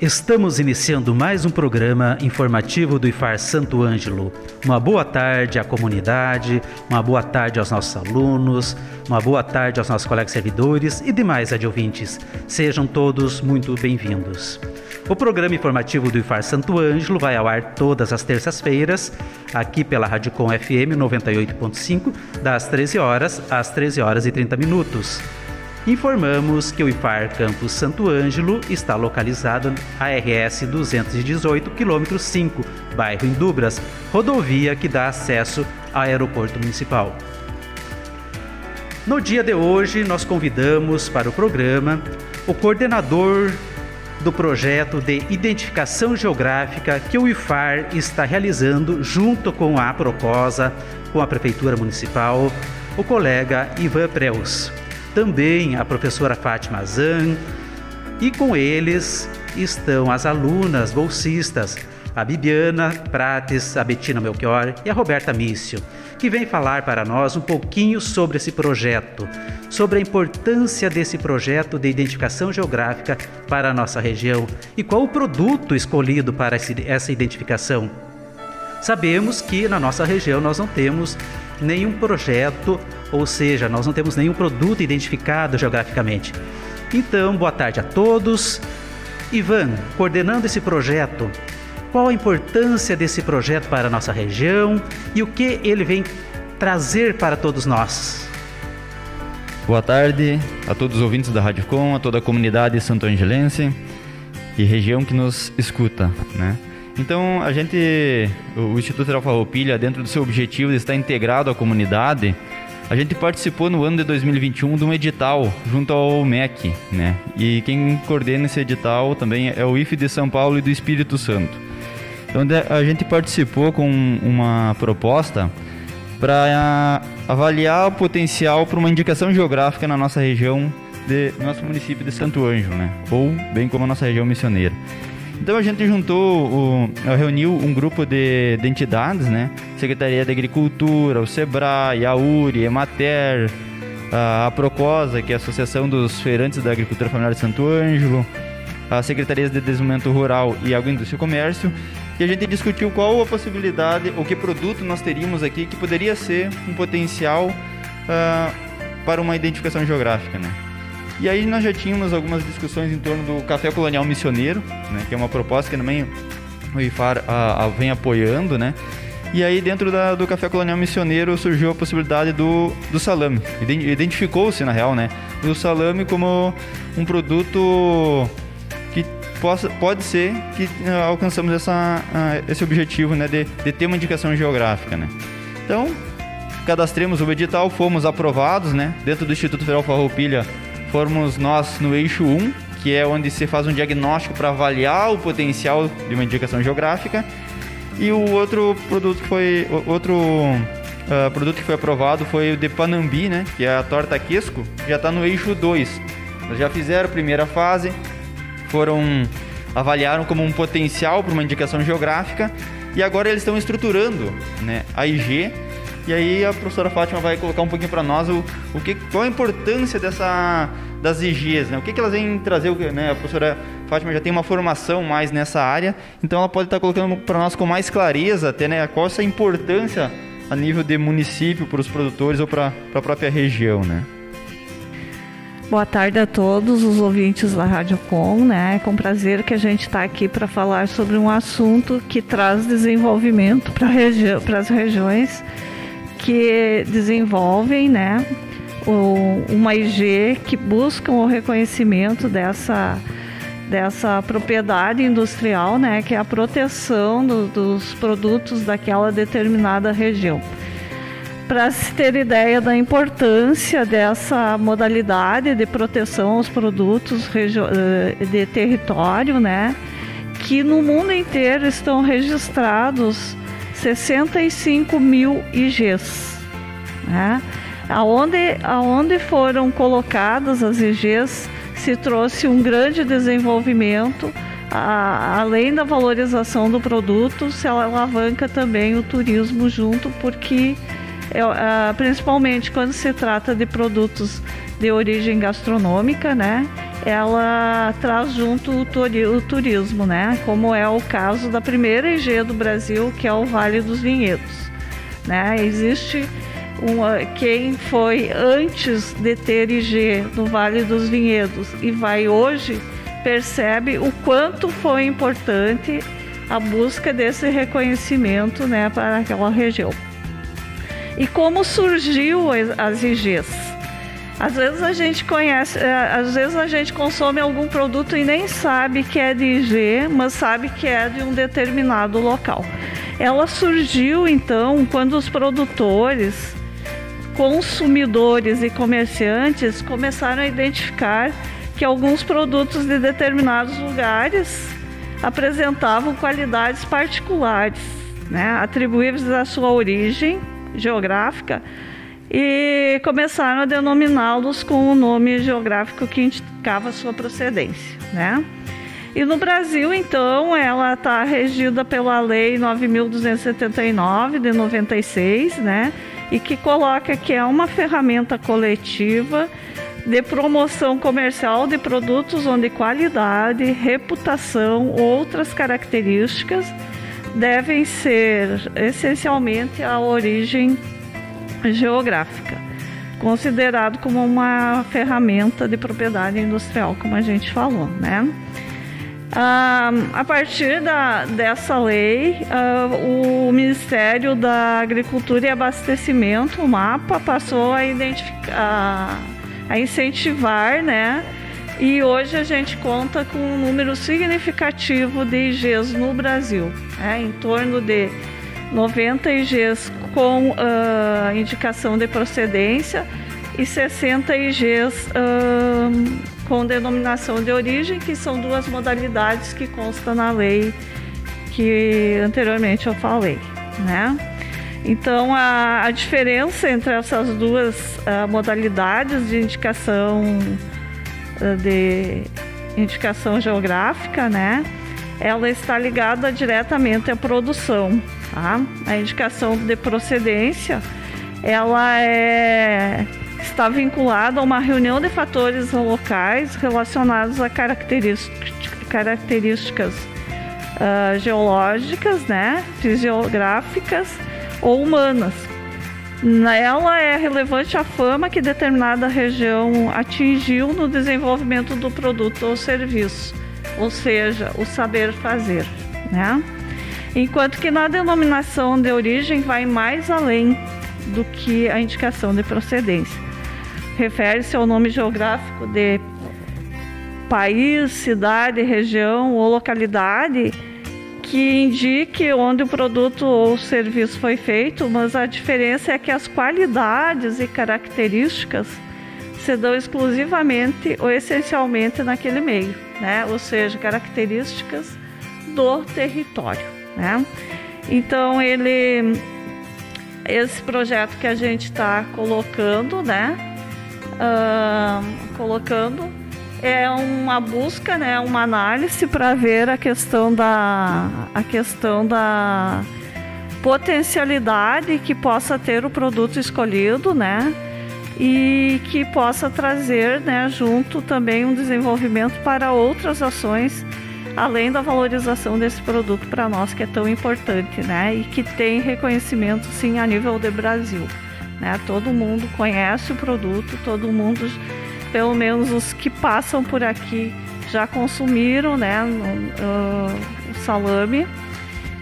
Estamos iniciando mais um programa informativo do IFAR Santo Ângelo. Uma boa tarde à comunidade, uma boa tarde aos nossos alunos, uma boa tarde aos nossos colegas servidores e demais adjuvintes. Sejam todos muito bem-vindos. O programa informativo do IFAR Santo Ângelo vai ao ar todas as terças-feiras, aqui pela Radicom FM 98.5, das 13 horas às 13 horas e 30 minutos. Informamos que o IFAR Campus Santo Ângelo está localizado na RS 218, quilômetro 5, bairro Indubras, rodovia que dá acesso ao aeroporto municipal. No dia de hoje, nós convidamos para o programa o coordenador do projeto de identificação geográfica que o IFAR está realizando junto com a Procosa, com a Prefeitura Municipal, o colega Ivan Preus também a professora Fátima Zan, e com eles estão as alunas bolsistas, a Bibiana Prates, a Betina Melchior e a Roberta Mício, que vem falar para nós um pouquinho sobre esse projeto, sobre a importância desse projeto de identificação geográfica para a nossa região e qual o produto escolhido para essa identificação. Sabemos que na nossa região nós não temos nenhum projeto, ou seja, nós não temos nenhum produto identificado geograficamente. Então, boa tarde a todos. Ivan, coordenando esse projeto, qual a importância desse projeto para a nossa região e o que ele vem trazer para todos nós? Boa tarde a todos os ouvintes da Rádio Com, a toda a comunidade santo-angelense e região que nos escuta, né? Então, a gente, o Instituto Farroupilha, dentro do seu objetivo de estar integrado à comunidade, a gente participou no ano de 2021 de um edital junto ao MEC, né? E quem coordena esse edital também é o IFE de São Paulo e do Espírito Santo. Então, a gente participou com uma proposta para avaliar o potencial para uma indicação geográfica na nossa região, de nosso município de Santo Anjo, né? Ou bem como a nossa região missioneira. Então a gente juntou, o, reuniu um grupo de, de, entidades, né? Secretaria de Agricultura, o SEBRAE, a URI, a Emater, a, a Procosa, que é a Associação dos Feirantes da Agricultura Familiar de Santo Ângelo, a Secretaria de Desenvolvimento Rural e Agroindústria e Comércio, e a gente discutiu qual a possibilidade, ou que produto nós teríamos aqui que poderia ser um potencial uh, para uma identificação geográfica, né? E aí nós já tínhamos algumas discussões em torno do café colonial missioneiro, né, que é uma proposta que também o IFAR a, a, vem apoiando, né? E aí dentro da, do café colonial missioneiro surgiu a possibilidade do, do salame. Identificou-se, na real, né? O salame como um produto que possa, pode ser que uh, alcançamos essa, uh, esse objetivo, né? De, de ter uma indicação geográfica, né? Então, cadastremos o edital, fomos aprovados, né? Dentro do Instituto Federal Farroupilha formos nós no eixo 1, que é onde se faz um diagnóstico para avaliar o potencial de uma indicação geográfica. E o outro produto que foi outro uh, produto que foi aprovado foi o de Panambi, né, que é a torta quesco, já está no eixo 2. Eles já fizeram a primeira fase, foram avaliaram como um potencial para uma indicação geográfica e agora eles estão estruturando, né, a IG e aí a professora Fátima vai colocar um pouquinho para nós o, o que, qual a importância dessa das IGs, né? O que, que elas vêm trazer, né? A professora Fátima já tem uma formação mais nessa área, então ela pode estar colocando para nós com mais clareza até, né? Qual essa importância a nível de município para os produtores ou para a própria região, né? Boa tarde a todos os ouvintes da Rádio Com, né? É com prazer que a gente está aqui para falar sobre um assunto que traz desenvolvimento para regi as regiões que desenvolvem né, uma IG que buscam o reconhecimento dessa, dessa propriedade industrial, né, que é a proteção do, dos produtos daquela determinada região. Para se ter ideia da importância dessa modalidade de proteção aos produtos eh, de território, né, que no mundo inteiro estão registrados 65 mil IGs. Né? Aonde, aonde foram colocadas as IGs, se trouxe um grande desenvolvimento, a, além da valorização do produto, se alavanca também o turismo junto, porque é, a, principalmente quando se trata de produtos de origem gastronômica, né? Ela traz junto o, turi o turismo, né? Como é o caso da primeira IG do Brasil, que é o Vale dos Vinhedos, né? Existe uma, quem foi antes de ter IG no Vale dos Vinhedos e vai hoje, percebe o quanto foi importante a busca desse reconhecimento né, para aquela região. E como surgiu as IGs? Às vezes a gente conhece, é, às vezes a gente consome algum produto e nem sabe que é de IG, mas sabe que é de um determinado local. Ela surgiu então quando os produtores consumidores e comerciantes começaram a identificar que alguns produtos de determinados lugares apresentavam qualidades particulares, né, atribuíveis à sua origem geográfica e começaram a denominá-los com o nome geográfico que indicava sua procedência, né? E no Brasil, então, ela está regida pela Lei 9.279 de 96, né? e que coloca que é uma ferramenta coletiva de promoção comercial de produtos onde qualidade, reputação, outras características devem ser essencialmente a origem geográfica, considerado como uma ferramenta de propriedade industrial, como a gente falou, né? Ah, a partir da, dessa lei, ah, o Ministério da Agricultura e Abastecimento, o MAPA, passou a a incentivar, né? E hoje a gente conta com um número significativo de IGs no Brasil, né? em torno de 90 IGs com uh, indicação de procedência e 60 IGs uh, com denominação de origem, que são duas modalidades que constam na lei que anteriormente eu falei, né? Então a, a diferença entre essas duas uh, modalidades de indicação uh, de indicação geográfica, né? Ela está ligada diretamente à produção, tá? A indicação de procedência, ela é está vinculado a uma reunião de fatores locais relacionados a características, características uh, geológicas, né, fisiográficas ou humanas. Nela é relevante a fama que determinada região atingiu no desenvolvimento do produto ou serviço, ou seja, o saber fazer, né? Enquanto que na denominação de origem vai mais além do que a indicação de procedência refere-se ao nome geográfico de país, cidade, região ou localidade que indique onde o produto ou serviço foi feito, mas a diferença é que as qualidades e características se dão exclusivamente ou essencialmente naquele meio, né? Ou seja, características do território, né? Então ele esse projeto que a gente está colocando, né? uh, colocando é uma busca, né, uma análise para ver a questão da a questão da potencialidade que possa ter o produto escolhido, né? E que possa trazer, né, junto também um desenvolvimento para outras ações além da valorização desse produto para nós que é tão importante, né? E que tem reconhecimento sim a nível de Brasil. Né? Todo mundo conhece o produto, todo mundo, pelo menos os que passam por aqui, já consumiram né, o, o salame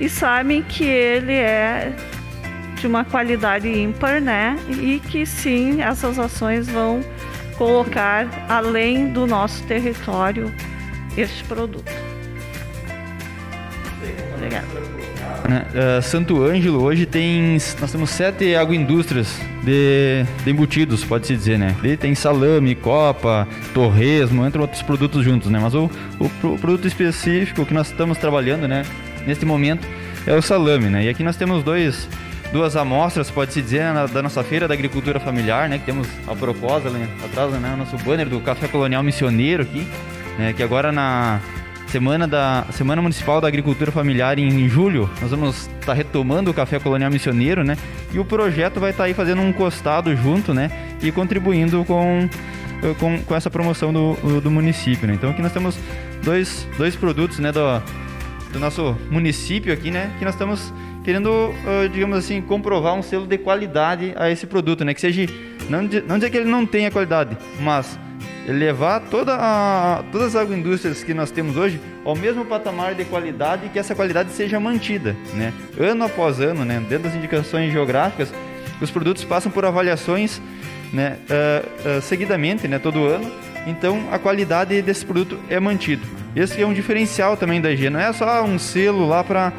e sabem que ele é de uma qualidade ímpar, né? E que sim, essas ações vão colocar além do nosso território este produto. Né? Uh, Santo Ângelo hoje tem. Nós temos sete agroindústrias de, de embutidos, pode-se dizer, né? Ele tem salame, copa, torresmo, entre outros produtos juntos, né? Mas o, o, o, produto específico que nós estamos trabalhando, né? Neste momento é o salame, né? E aqui nós temos dois, duas amostras, pode-se dizer, na, da nossa feira da agricultura familiar, né? Que temos a proposta ali atrás, né? O nosso banner do Café Colonial Missioneiro aqui, né? Que agora na Semana, da, Semana Municipal da Agricultura Familiar em julho, nós vamos estar tá retomando o Café Colonial Missioneiro, né? E o projeto vai estar tá aí fazendo um costado junto, né? E contribuindo com, com, com essa promoção do, do município, né? Então aqui nós temos dois, dois produtos, né? Do, do nosso município aqui, né? Que nós estamos querendo, digamos assim, comprovar um selo de qualidade a esse produto, né? Que seja, não, não dizer que ele não tenha qualidade, mas levar toda a, todas as agroindústrias que nós temos hoje ao mesmo patamar de qualidade e que essa qualidade seja mantida, né? Ano após ano, né? Dentro das indicações geográficas, os produtos passam por avaliações, né? Uh, uh, seguidamente, né? Todo ano. Então, a qualidade desse produto é mantido. Esse é um diferencial também da IG. Não é só um selo lá para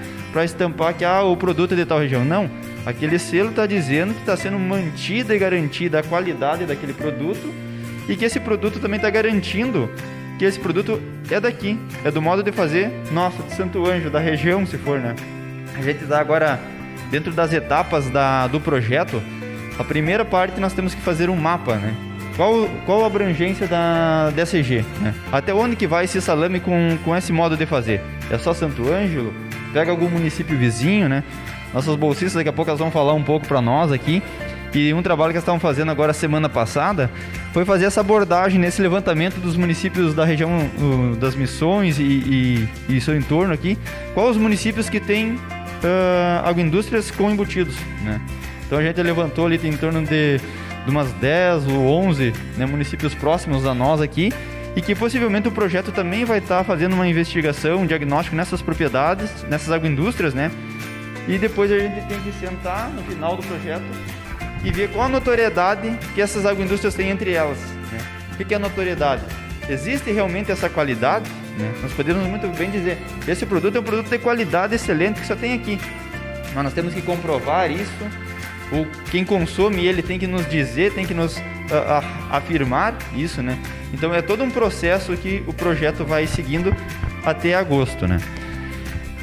estampar que ah, o produto é de tal região. Não. Aquele selo está dizendo que está sendo mantida e garantida a qualidade daquele produto e que esse produto também está garantindo que esse produto é daqui, é do modo de fazer nosso, de Santo Anjo, da região, se for, né? A gente está agora dentro das etapas da, do projeto. A primeira parte nós temos que fazer um mapa, né? Qual, qual a abrangência da DSG, né? Até onde que vai esse salame com, com esse modo de fazer? É só Santo Ângelo? Pega algum município vizinho, né? Nossas bolsistas daqui a pouco elas vão falar um pouco para nós aqui. E um trabalho que eles estavam fazendo agora semana passada foi fazer essa abordagem nesse levantamento dos municípios da região uh, das Missões e, e, e, seu entorno aqui. Quais os municípios que têm uh, agroindústrias com embutidos, né? Então a gente levantou ali em torno de, de umas 10 ou 11 né, municípios próximos a nós aqui e que possivelmente o projeto também vai estar tá fazendo uma investigação, um diagnóstico nessas propriedades, nessas agroindústrias, né? E depois a gente tem que sentar no final do projeto e ver qual a notoriedade que essas agroindústrias têm entre elas. Né? O que é notoriedade? Existe realmente essa qualidade? Né? Nós podemos muito bem dizer, esse produto é um produto de qualidade excelente que só tem aqui. Mas nós temos que comprovar isso. O, quem consome ele tem que nos dizer, tem que nos uh, uh, afirmar isso, né? Então é todo um processo que o projeto vai seguindo até agosto, né?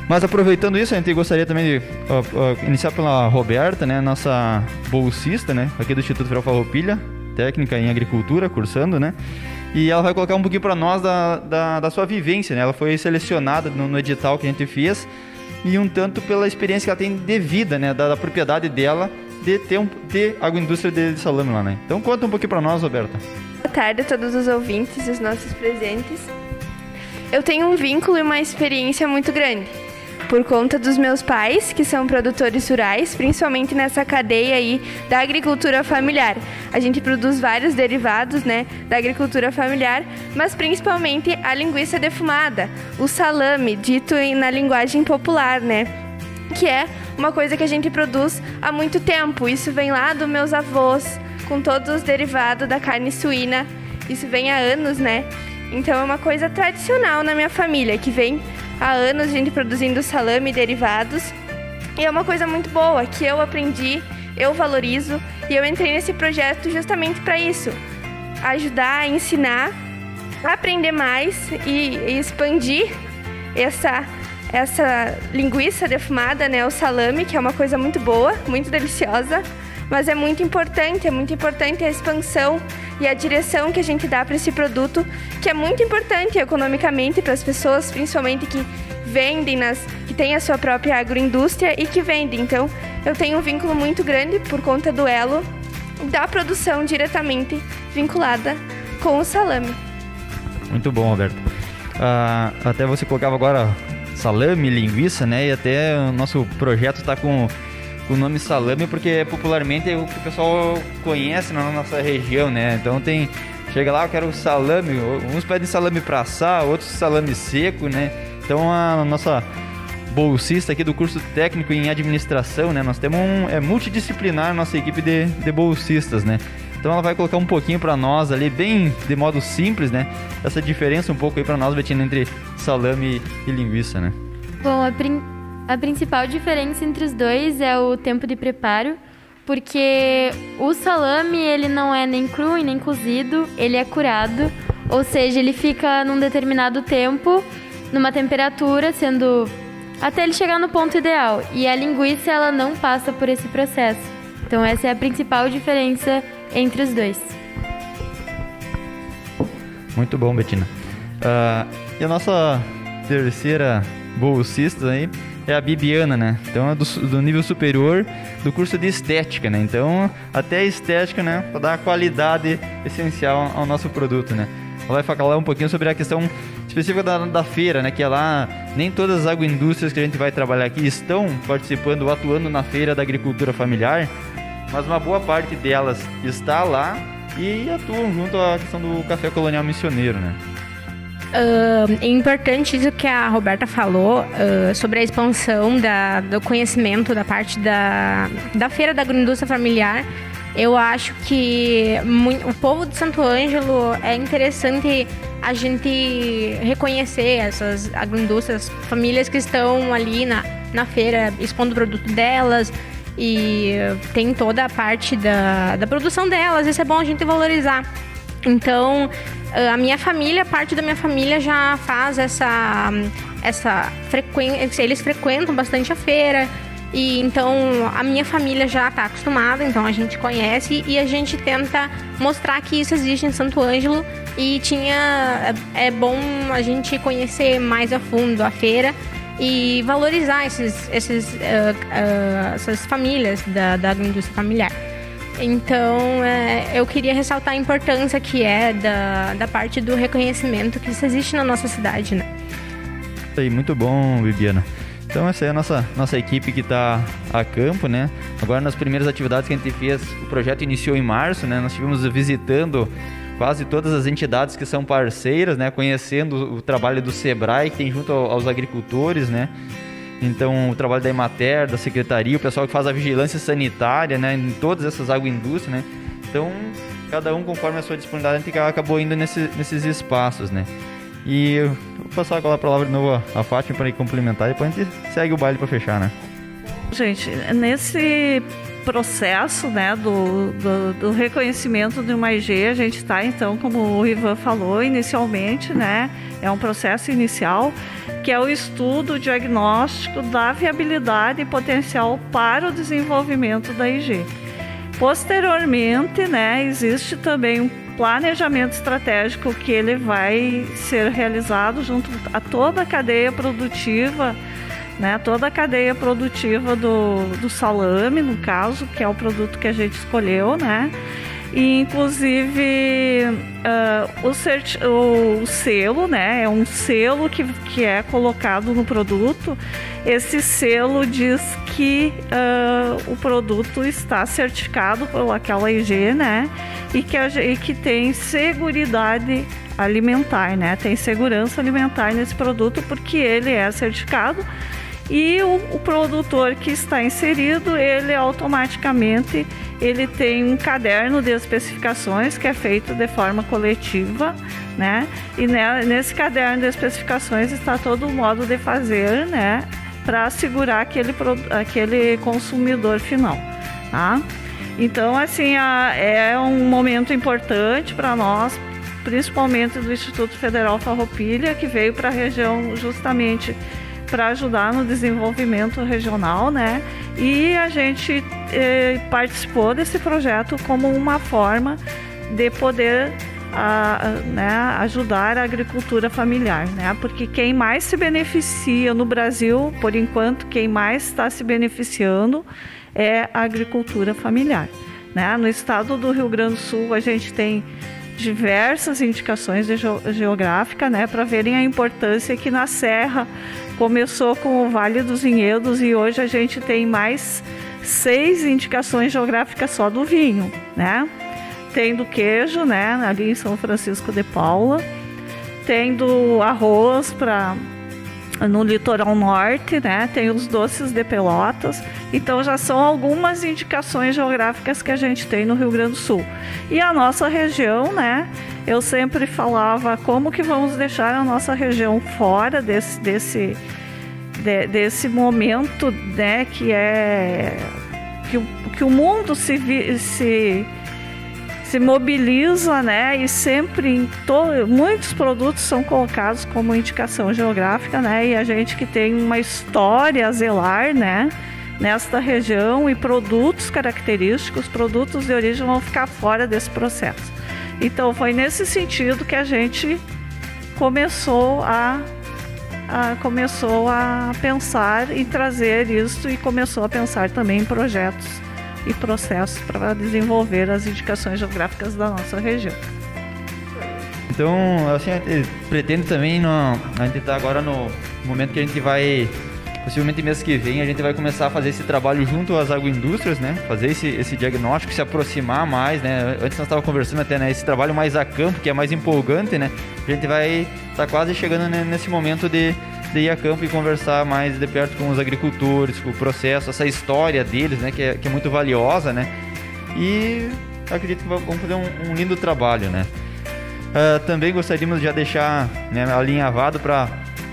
Mas aproveitando isso, a gente gostaria também de uh, uh, iniciar pela Roberta, né, nossa bolsista, né, aqui do Instituto Federal Farroupilha, técnica em agricultura, cursando, né? E ela vai colocar um pouquinho para nós da, da, da, sua vivência, né? Ela foi selecionada no, no, edital que a gente fez e um tanto pela experiência que ela tem de vida, né, da, da propriedade dela de ter um de agroindústria de salame lá, né? Então conta um pouquinho para nós, Roberta. Boa tarde a todos os ouvintes e os nossos presentes. Eu tenho um vínculo e uma experiência muito grande por conta dos meus pais, que são produtores rurais, principalmente nessa cadeia aí da agricultura familiar. A gente produz vários derivados, né, da agricultura familiar, mas principalmente a linguiça defumada, o salame, dito na linguagem popular, né, que é uma coisa que a gente produz há muito tempo. Isso vem lá dos meus avós, com todos os derivados da carne suína. Isso vem há anos, né? Então é uma coisa tradicional na minha família, que vem há anos gente produzindo salame e derivados. E é uma coisa muito boa que eu aprendi, eu valorizo e eu entrei nesse projeto justamente para isso. Ajudar ensinar, aprender mais e, e expandir essa essa linguiça defumada, né, o salame, que é uma coisa muito boa, muito deliciosa, mas é muito importante, é muito importante a expansão e a direção que a gente dá para esse produto, que é muito importante economicamente para as pessoas, principalmente que vendem nas que têm a sua própria agroindústria e que vendem. Então, eu tenho um vínculo muito grande por conta do elo da produção diretamente vinculada com o salame. Muito bom, Roberto. Uh, até você colocava agora salame, linguiça, né? E até o nosso projeto está com o nome salame porque popularmente é o que o pessoal conhece na nossa região, né? Então tem chega lá, eu quero salame, uns pedem salame para assar, outros salame seco, né? Então a nossa bolsista aqui do curso técnico em administração, né? Nós temos um é multidisciplinar nossa equipe de, de bolsistas, né? Então ela vai colocar um pouquinho para nós ali, bem de modo simples, né? Essa diferença um pouco aí para nós, Betina, entre salame e linguiça, né? Bom, a, a principal diferença entre os dois é o tempo de preparo, porque o salame ele não é nem cru e nem cozido, ele é curado, ou seja, ele fica num determinado tempo, numa temperatura, sendo até ele chegar no ponto ideal. E a linguiça ela não passa por esse processo. Então essa é a principal diferença entre os dois. Muito bom, Betina. Uh, e a nossa terceira bolsista aí é a Bibiana, né? Então é do, do, nível superior do curso de estética, né? Então até a estética, né? Para dar a qualidade essencial ao nosso produto, né? Ela vai falar um pouquinho sobre a questão específica da, da feira, né? Que é lá, nem todas as agroindústrias que a gente vai trabalhar aqui estão participando ou atuando na feira da agricultura familiar, mas uma boa parte delas está lá e atuam junto à questão do café colonial missioneiro, né? Uh, é importante isso que a Roberta falou uh, sobre a expansão da, do conhecimento da parte da, da feira da agroindústria familiar. Eu acho que o povo de Santo Ângelo é interessante a gente reconhecer essas agroindústrias, famílias que estão ali na, na feira expondo o produto delas, e tem toda a parte da, da produção delas, isso é bom a gente valorizar. Então, a minha família, parte da minha família já faz essa, essa frequência, eles frequentam bastante a feira, e então a minha família já está acostumada, então a gente conhece e a gente tenta mostrar que isso existe em Santo Ângelo e tinha é, é bom a gente conhecer mais a fundo a feira e valorizar esses, esses, uh, uh, essas famílias da, da indústria familiar. Então, é, eu queria ressaltar a importância que é da, da parte do reconhecimento que isso existe na nossa cidade, né? Aí, muito bom, Bibiana. Então essa é a nossa, nossa equipe que está a campo, né? Agora nas primeiras atividades que a gente fez, o projeto iniciou em março, né? Nós estivemos visitando quase todas as entidades que são parceiras, né, conhecendo o trabalho do Sebrae que tem junto aos agricultores, né? Então, o trabalho da Emater, da Secretaria, o pessoal que faz a vigilância sanitária, né, em todas essas agroindústrias, né? Então, cada um conforme a sua disponibilidade, a acabou indo nesse, nesses espaços, né? E vou passar aquela palavra de novo a Fátima para complementar e depois a gente segue o baile para fechar, né? Gente, nesse processo né, do, do, do, reconhecimento de uma IG, a gente está, então, como o Ivan falou inicialmente, né, é um processo inicial, que é o estudo, o diagnóstico da viabilidade e potencial para o desenvolvimento da IG. Posteriormente, né, existe também um planejamento estratégico que ele vai ser realizado junto a toda a cadeia produtiva né, toda a cadeia produtiva do, do salame, no caso, que é o produto que a gente escolheu, né? E, inclusive uh, o, o, selo, né? É um selo que, que é colocado no produto. Esse selo diz que uh, o produto está certificado por aquela IG, né? E que, a, e que tem seguridade alimentar, né? Tem segurança alimentar nesse produto porque ele é certificado e o, o, produtor que está inserido, ele automaticamente ele tem um caderno de especificações que é feito de forma coletiva, né? E nesse caderno de especificações está todo o modo de fazer, né? Para assegurar aquele, aquele consumidor final, tá? Então, assim, a, é um momento importante para nós, principalmente do Instituto Federal Farroupilha, que veio para a região justamente para ajudar no desenvolvimento regional, né? E a gente eh, participou desse projeto como uma forma de poder a, né, ajudar a agricultura familiar, né? Porque quem mais se beneficia no Brasil, por enquanto, quem mais está se beneficiando é a agricultura familiar. Né? No estado do Rio Grande do Sul, a gente tem diversas indicações de geográfica, né, para verem a importância que na Serra Começou com o Vale dos Vinhedos e hoje a gente tem mais seis indicações geográficas só do vinho, né? Tem do queijo, né? Ali em São Francisco de Paula. Tem do arroz para no litoral norte, né? Tem os doces de Pelotas. Então já são algumas indicações geográficas que a gente tem no Rio Grande do Sul. E a nossa região, né? Eu sempre falava como que vamos deixar a nossa região fora desse desse de, desse momento, né? Que é que o, que o mundo se, se se mobiliza, né? E sempre to, muitos produtos são colocados como indicação geográfica, né? E a gente que tem uma história a zelar, né? Nesta região e produtos característicos, produtos de origem vão ficar fora desse processo. Então foi nesse sentido que a gente começou a, a começou a pensar em trazer isso e começou a pensar também em projetos e processos para desenvolver as indicações geográficas da nossa região. Então, assim, pretende também, no, a gente está agora no momento que a gente vai, possivelmente mês que vem, a gente vai começar a fazer esse trabalho junto às agroindústrias, né? Fazer esse, esse diagnóstico, se aproximar mais, né? Antes nós estávamos conversando até, né? Esse trabalho mais a campo, que é mais empolgante, né? A gente vai estar tá quase chegando nesse momento de de ir a campo e conversar mais de perto com os agricultores, com o processo, essa história deles, né, que é, que é muito valiosa, né? E acredito que vamos fazer um, um lindo trabalho, né? Uh, também gostaríamos de já deixar né, alinhavado para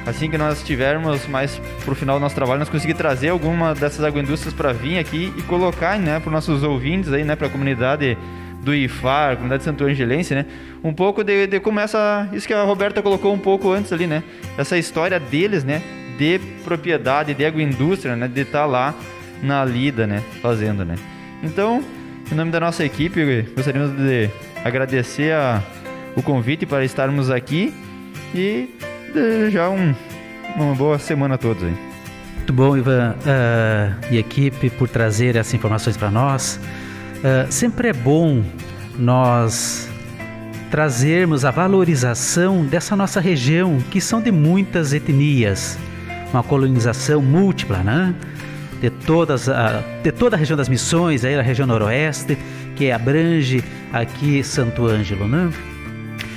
assim que nós tivermos mais para o final do nosso trabalho, nós conseguir trazer alguma dessas agroindústrias para vir aqui e colocar né, para os nossos ouvintes aí, né, para a comunidade do IFAR, comunidade Santo Angelense, né? Um pouco de, de como essa, isso que a Roberta colocou um pouco antes ali, né? Essa história deles, né? De propriedade, de agroindústria, né? De estar tá lá na lida, né? Fazendo, né? Então, em nome da nossa equipe, gostaríamos de agradecer a, o convite para estarmos aqui e desejar um, uma boa semana a todos aí. Muito bom, Ivan, uh, e equipe, por trazer essas informações para nós. Uh, sempre é bom nós trazermos a valorização dessa nossa região, que são de muitas etnias, uma colonização múltipla, né? De, todas a, de toda a região das missões, aí a região noroeste, que abrange aqui Santo Ângelo, né?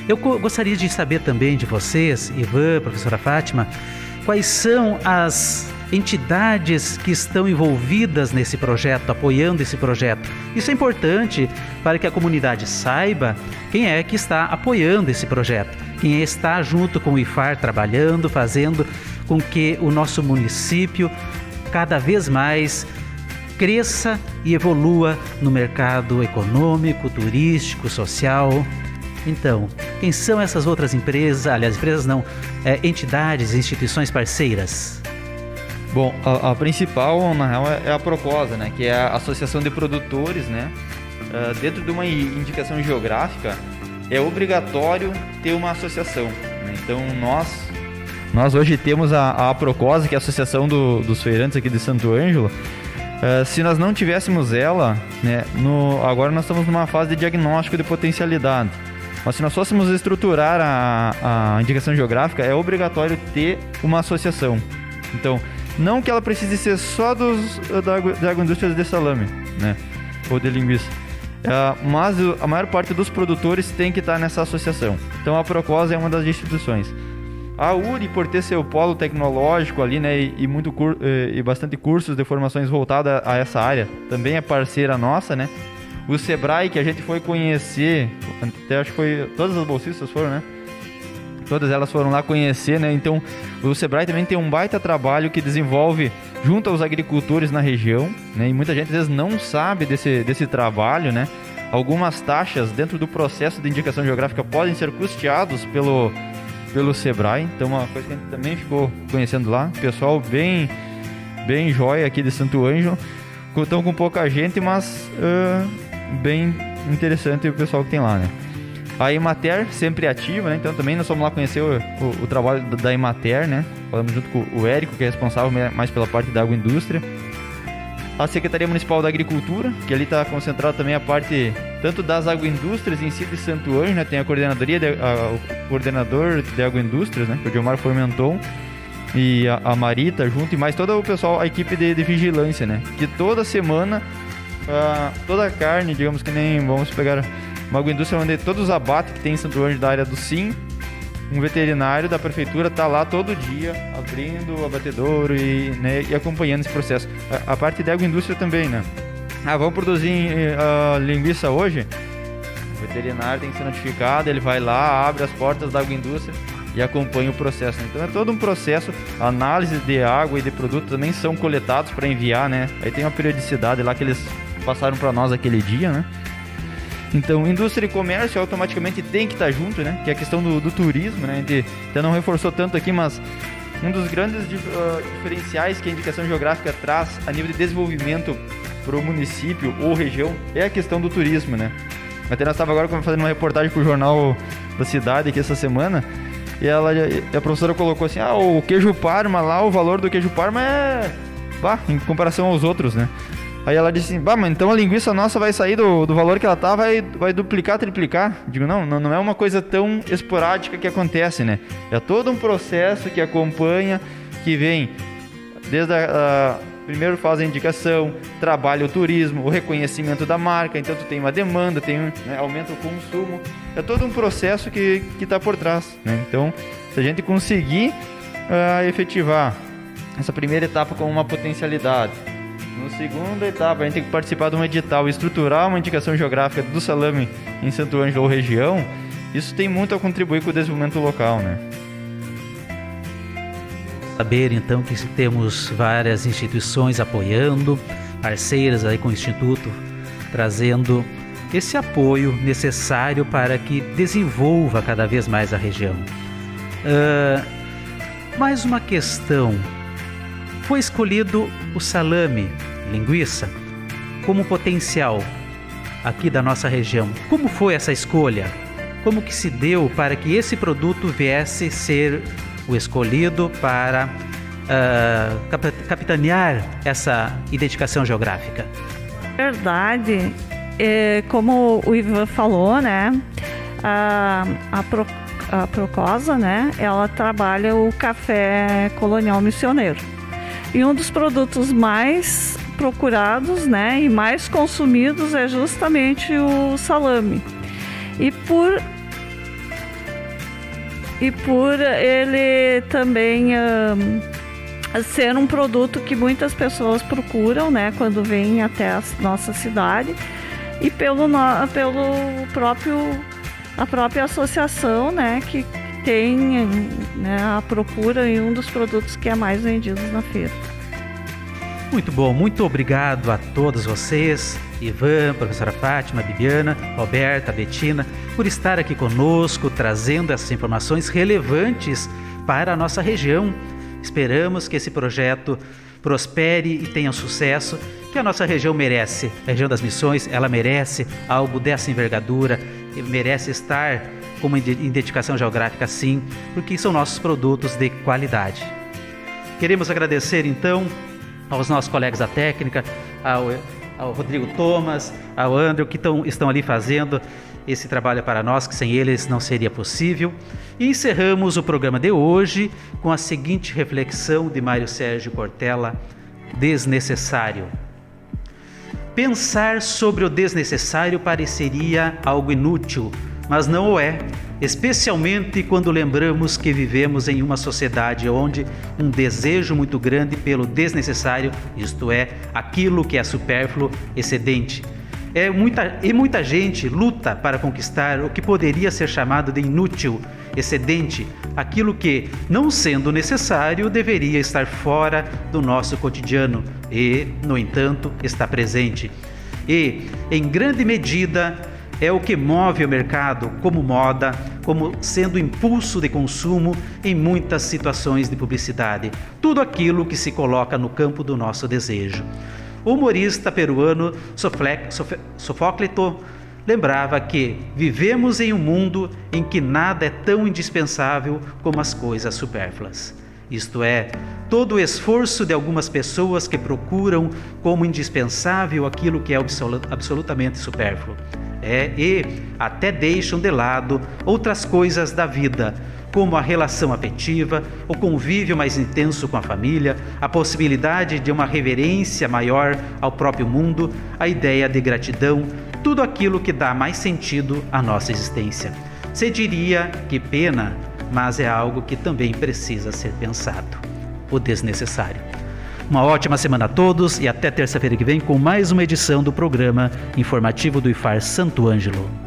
Eu gostaria de saber também de vocês, Ivan, professora Fátima, quais são as entidades que estão envolvidas nesse projeto, apoiando esse projeto. Isso é importante para que a comunidade saiba quem é que está apoiando esse projeto, quem está junto com o IFAR trabalhando, fazendo com que o nosso município cada vez mais cresça e evolua no mercado econômico, turístico, social. Então, quem são essas outras empresas, aliás, empresas não, é, entidades, instituições parceiras? Bom, a, a, principal, na real, é, é a Procosa, né? Que é a Associação de Produtores, né? Uh, dentro de uma indicação geográfica, é obrigatório ter uma associação. Né? Então, nós, nós hoje temos a, a Procosa, que é a Associação do, dos Feirantes aqui de Santo Ângelo. Uh, se nós não tivéssemos ela, né, no, agora nós estamos numa fase de diagnóstico de potencialidade. Mas se nós fôssemos estruturar a, a indicação geográfica, é obrigatório ter uma associação. Então, não que ela precise ser só dos, da, da agroindústria de salame, né? Ou de linguiça. Uh, mas a maior parte dos produtores tem que estar nessa associação. Então a Procosa é uma das instituições. A URI, por ter seu polo tecnológico ali, né, e, e muito e, e bastante cursos de formações voltados a, a, essa área, também é parceira nossa, né? O Sebrae, que a gente foi conhecer, até acho que foi. Todas as bolsistas foram, né? Todas elas foram lá conhecer, né? Então, o Sebrae também tem um baita trabalho que desenvolve junto aos agricultores na região, né? E muita gente às vezes não sabe desse, desse trabalho, né? Algumas taxas dentro do processo de indicação geográfica podem ser custeados pelo, pelo Sebrae. Então, uma coisa que a gente também ficou conhecendo lá. Pessoal bem, bem jóia aqui de Santo Ângelo. Estão com pouca gente, mas uh, bem interessante o pessoal que tem lá, né? A Imater sempre ativa, né? Então também nós fomos lá conhecer o, o, o trabalho da Imater, né? Falamos junto com o Érico, que é responsável mais pela parte da agroindústria. A Secretaria Municipal da Agricultura, que ali está concentrada também a parte tanto das agroindústrias em si de Santo Anjo, né? Tem a coordenadoria, de, a, o coordenador de agroindústrias, né? Que é o Gilmar Formenton e a, a, Marita junto e mais todo o pessoal, a equipe de, de vigilância, né? Que toda semana, uh, toda a carne, digamos que nem vamos pegar uma agroindústria onde todos os abates que tem em Santo Anjo da área do Sim, um veterinário da prefeitura está lá todo dia abrindo o abatedouro e, né, e acompanhando esse processo. A, a parte da agroindústria também, né? Ah, vamos produzir uh, linguiça hoje? O veterinário tem que ser notificado, ele vai lá, abre as portas da agroindústria e acompanha o processo. Então é todo um processo, análise de água e de produto também são coletados para enviar, né? Aí tem uma periodicidade lá que eles passaram para nós aquele dia, né? Então, indústria e comércio automaticamente tem que estar tá junto, né? Que é a questão do, do turismo, né? A gente até não reforçou tanto aqui, mas um dos grandes uh, diferenciais que a indicação geográfica traz a nível de desenvolvimento para o município ou região é a questão do turismo, né? Até nós estávamos agora fazendo uma reportagem para o jornal da cidade aqui essa semana e ela, a professora colocou assim, ah, o queijo parma lá, o valor do queijo parma é... Bah, em comparação aos outros, né? Aí ela disse assim, bah, mas então a linguiça nossa vai sair do, do valor que ela tá, vai, vai duplicar, triplicar. Digo, não, não, não é uma coisa tão esporádica que acontece, né? É todo um processo que acompanha, que vem desde a, a primeiro faz a indicação, trabalha o turismo, o reconhecimento da marca, então tu tem uma demanda, tem né, aumenta o consumo, é todo um processo que está por trás. Né? Então, se a gente conseguir uh, efetivar essa primeira etapa com uma potencialidade, na segunda etapa a gente tem que participar de um edital, estruturar uma indicação geográfica do salame em Santo Ângelo ou região, isso tem muito a contribuir com o desenvolvimento local, né? Saber então que temos várias instituições apoiando, parceiras aí com o Instituto, trazendo esse apoio necessário para que desenvolva cada vez mais a região. Uh, mais uma questão: foi escolhido o salame, linguiça, como potencial aqui da nossa região. Como foi essa escolha? Como que se deu para que esse produto viesse ser o escolhido para uh, capitanear essa identificação geográfica? Verdade. É, como o Ivan falou, né? A, a, Pro, a Procosa, né? Ela trabalha o café colonial missioneiro. E um dos produtos mais procurados, né, e mais consumidos é justamente o salame. E por e por ele também um, ser um produto que muitas pessoas procuram, né, quando vêm até a nossa cidade e pelo, pelo próprio a própria associação, né, que tem né, a procura em um dos produtos que é mais vendidos na feira. Muito bom, muito obrigado a todos vocês Ivan, professora Fátima, Bibiana, Roberta, Betina, por estar aqui conosco, trazendo essas informações relevantes para a nossa região. Esperamos que esse projeto prospere e tenha sucesso que a nossa região merece. A região das missões, ela merece algo dessa envergadura, merece estar com uma identificação geográfica sim, porque são nossos produtos de qualidade. Queremos agradecer então aos nossos colegas da técnica, ao ao Rodrigo Thomas, ao Andrew, que tão, estão ali fazendo esse trabalho para nós, que sem eles não seria possível. E encerramos o programa de hoje com a seguinte reflexão de Mário Sérgio Cortella: desnecessário. Pensar sobre o desnecessário pareceria algo inútil, mas não o é especialmente quando lembramos que vivemos em uma sociedade onde um desejo muito grande pelo desnecessário, isto é, aquilo que é supérfluo, excedente. É muita, e muita gente luta para conquistar o que poderia ser chamado de inútil, excedente, aquilo que, não sendo necessário, deveria estar fora do nosso cotidiano e, no entanto, está presente. E, em grande medida, é o que move o mercado como moda, como sendo impulso de consumo em muitas situações de publicidade. Tudo aquilo que se coloca no campo do nosso desejo. O humorista peruano Sofóclito lembrava que vivemos em um mundo em que nada é tão indispensável como as coisas supérfluas. Isto é, todo o esforço de algumas pessoas que procuram como indispensável aquilo que é absolutamente supérfluo é, e até deixam de lado outras coisas da vida, como a relação afetiva, o convívio mais intenso com a família, a possibilidade de uma reverência maior ao próprio mundo, a ideia de gratidão, tudo aquilo que dá mais sentido à nossa existência. Se diria que pena mas é algo que também precisa ser pensado. O desnecessário. Uma ótima semana a todos e até terça-feira que vem com mais uma edição do programa informativo do IFAR Santo Ângelo.